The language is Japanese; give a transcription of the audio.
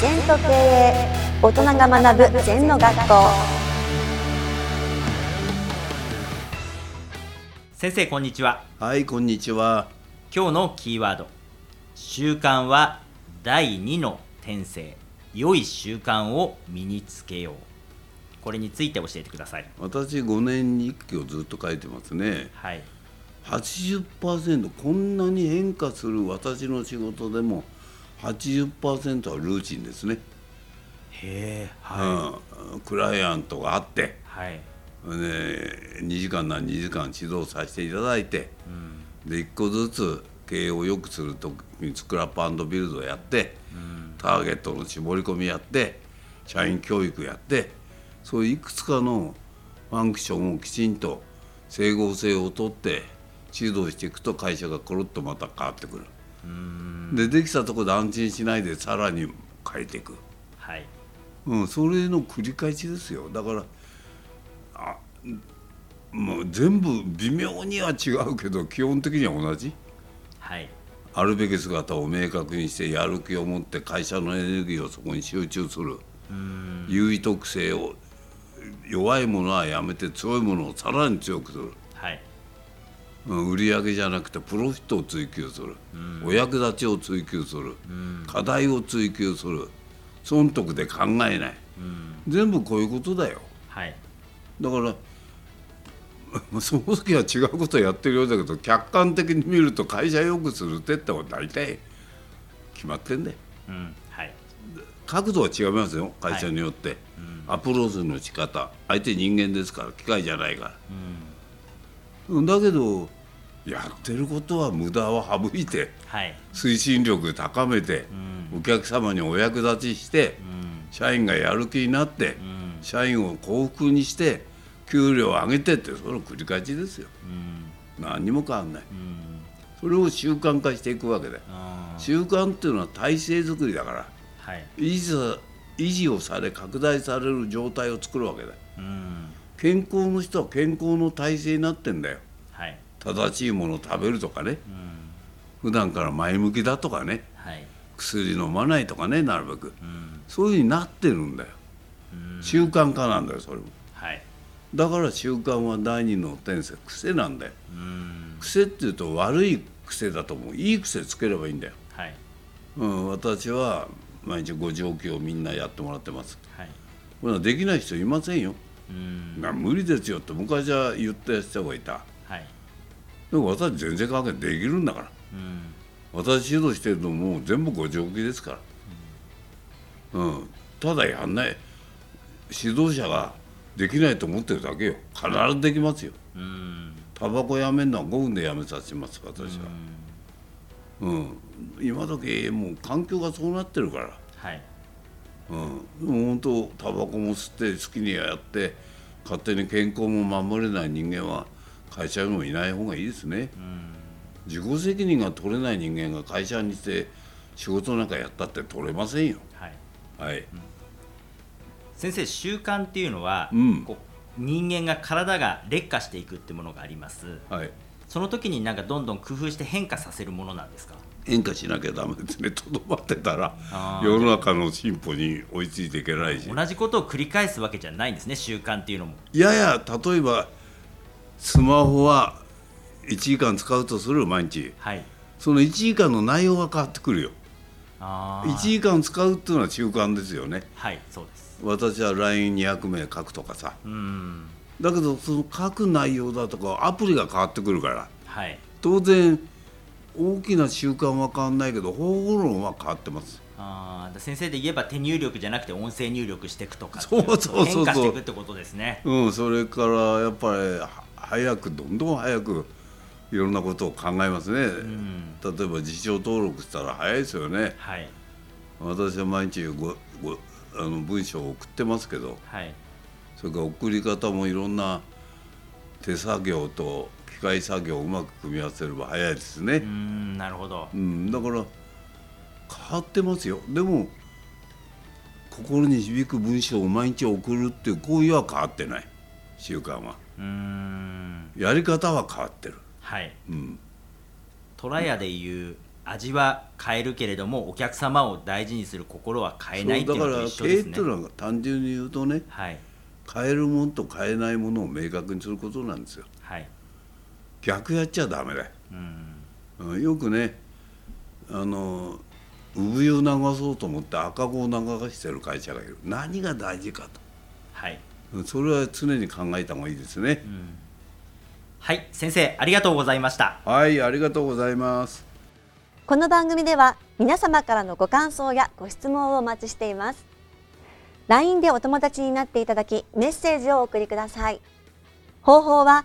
全と経営大人が学ぶ全の学校。先生こんにちは。はい、こんにちは。今日のキーワード。習慣は第2の転生良い習慣を身につけよう。これについて教えてください。私5年日記をずっと書いてますね。はい。80%こんなに変化する私の仕事でも80%はルーチンですね。へえうん、クライアントがあって、はい。ね、2時間な2時間指導させていただいて、で1個ずつ経営を良くするときにスクラップビルドやって、ターゲットの絞り込みやって。社員教育やって。そういういくつかのファンクションをきちんと整合性をとって指導していくと会社がコロッとまた変わってくる。でできたところで安心しないでさらに変えていく。はい。うん、それの繰り返しですよ。だからあもう全部微妙には違うけど基本的には同じ。はい。あるべき姿を明確にしてやる気を持って会社のエネルギーをそこに集中する。優位特性を弱いものはやめて強いものをさらに強くする、売り上げじゃなくてプロフィットを追求する、お役立ちを追求する、課題を追求する。損得で考えない、全部こういうことだよ。はい。だからまあ その時は違うことをやってるようだけど客観的に見ると会社よくするってっても大体決まってんでうん。はい。角度は違いますよ会社によって、アプローチの仕方。相手人間ですから機械じゃないから、だけどやってることは無駄を省いてはい。推進力高めて、お客様にお役立ちして、社員がやる気になって、社員を幸福にして給料を上げてってその繰り返しですよ、何にも変わんない、それを習慣化していくわけだ。よあ習慣っていうのは体制作りだからーはい。維持さ維持をされ拡大される状態を作るわけだ。ようん健康の人は健康の体制になってんだよ。はい。正しいものを食べるとかね、普段から前向きだとかね。はい。薬飲まないとかねなるべく、そういうふうになってるんだよ、習慣化なんだよそれも。はい。だから習慣は第二の天性癖なんだよ。うん。癖っていうと悪い癖だと思う。いい癖つければいいんだよ、はい。うん、私は毎日5時起きをみんなやってもらってます。はい。これはできない人いませんよ、うんな無理ですよって昔は言った人がいた。はい。でも私全然関係できるんだから。うん。私指導してるのも全部5時起きですから、うん、ただやんない指導者ができないと思ってるだけよ。必ずできますよ。うん。タバコやめるのは5分でやめさせます私は。うん、今時もう環境がそうなってるから。はいうん、でも本当タバコも吸って好きにやって勝手に健康も守れない人間は会社にもいない方がいいですね、自己責任が取れない人間が会社にして仕事なんかやったって取れませんよ。はい。はい、先生習慣っていうのは、うん。こう人間が体が劣化していくってものがあります。はい、その時になんかどんどん工夫して変化させるものなんですか？変化しなきゃダメですね。とどまってたら世の中の進歩に追いついていけないし。同じことを繰り返すわけじゃないんですね習慣っていうのも。いやや例えばスマホは1時間使うとする毎日。はい。その1時間の内容が変わってくるよ。あ1時間使うっていうのは習慣ですよね。はいそうです。私は LINE200 名書くとかさ。うん。だけどその書く内容だとかアプリが変わってくるから。はい。当然大きな習慣は変わんないけど方法論は変わってます。あー先生で言えば手入力じゃなくて音声入力していくとかそうそうそうしていくってことですね。うんそれからやっぱりは早くどんどん早くいろんなことを考えますね、ん。例えば辞書登録したら早いですよね。はい。私は毎日ごごあの文章を送ってますけど。はい。それから送り方もいろんな手作業と機械作業をうまく組み合わせれば早いですね、んなるほど。うん、だから変わってますよ。でも心に響く文章を毎日送るっていう行為は変わってない。習慣は。うーん。やり方は変わってる、はい。うん、虎屋でいう味は変えるけれどもお客様を大事にする心は変えないっていうのと一緒ですね。経営っていうのは単純に言うとねはい。変えるものと変えないものを明確にすることなんですよ。はい逆やっちゃダメだよ、うん。うんよくねあの産湯を流そうと思って赤子を流してる会社がいる。何が大事かはい。とうんそれは常に考えた方がいいですね、はい先生ありがとうございました。はいありがとうございます。この番組では皆様からのご感想やご質問をお待ちしています。LINE でお友達になっていただきメッセージをお送りください。方法は